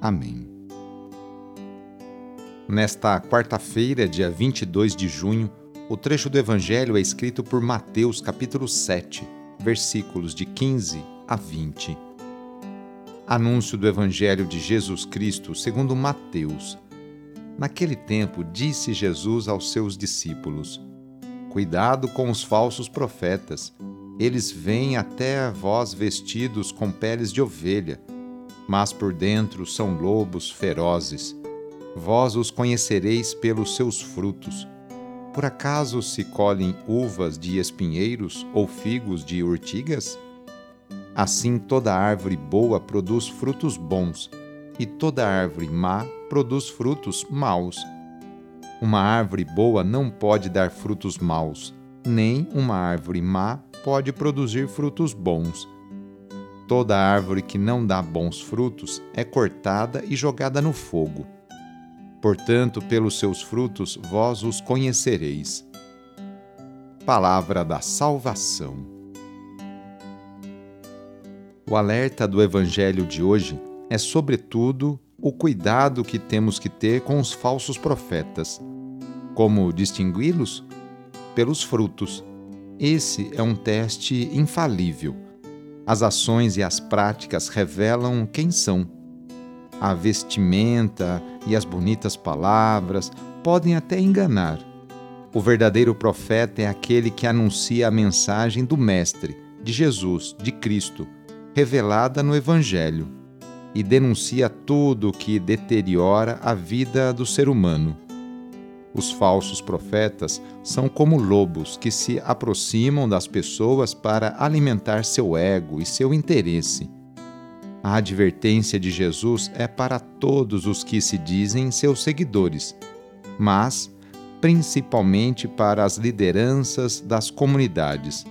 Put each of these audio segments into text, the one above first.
Amém. Nesta quarta-feira, dia 22 de junho, o trecho do Evangelho é escrito por Mateus, capítulo 7, versículos de 15 a 20. Anúncio do Evangelho de Jesus Cristo segundo Mateus. Naquele tempo, disse Jesus aos seus discípulos: Cuidado com os falsos profetas eles vêm até vós vestidos com peles de ovelha, mas por dentro são lobos ferozes. Vós os conhecereis pelos seus frutos. Por acaso se colhem uvas de espinheiros ou figos de urtigas? Assim toda árvore boa produz frutos bons, e toda árvore má produz frutos maus. Uma árvore boa não pode dar frutos maus, nem uma árvore má pode produzir frutos bons. Toda árvore que não dá bons frutos é cortada e jogada no fogo. Portanto, pelos seus frutos vós os conhecereis. Palavra da Salvação. O alerta do Evangelho de hoje é, sobretudo, o cuidado que temos que ter com os falsos profetas. Como distingui-los? Pelos frutos. Esse é um teste infalível. As ações e as práticas revelam quem são. A vestimenta e as bonitas palavras podem até enganar. O verdadeiro profeta é aquele que anuncia a mensagem do Mestre, de Jesus, de Cristo, revelada no Evangelho, e denuncia tudo o que deteriora a vida do ser humano os falsos profetas são como lobos que se aproximam das pessoas para alimentar seu ego e seu interesse. A advertência de Jesus é para todos os que se dizem seus seguidores, mas principalmente para as lideranças das comunidades.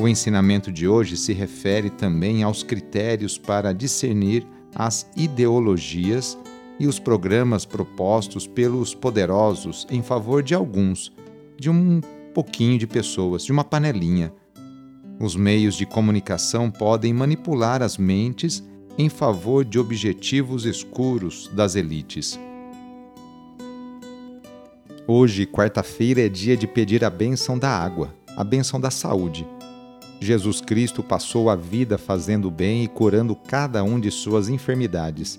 O ensinamento de hoje se refere também aos critérios para discernir as ideologias e os programas propostos pelos poderosos em favor de alguns, de um pouquinho de pessoas, de uma panelinha. Os meios de comunicação podem manipular as mentes em favor de objetivos escuros das elites. Hoje, quarta-feira, é dia de pedir a bênção da água, a bênção da saúde. Jesus Cristo passou a vida fazendo bem e curando cada um de suas enfermidades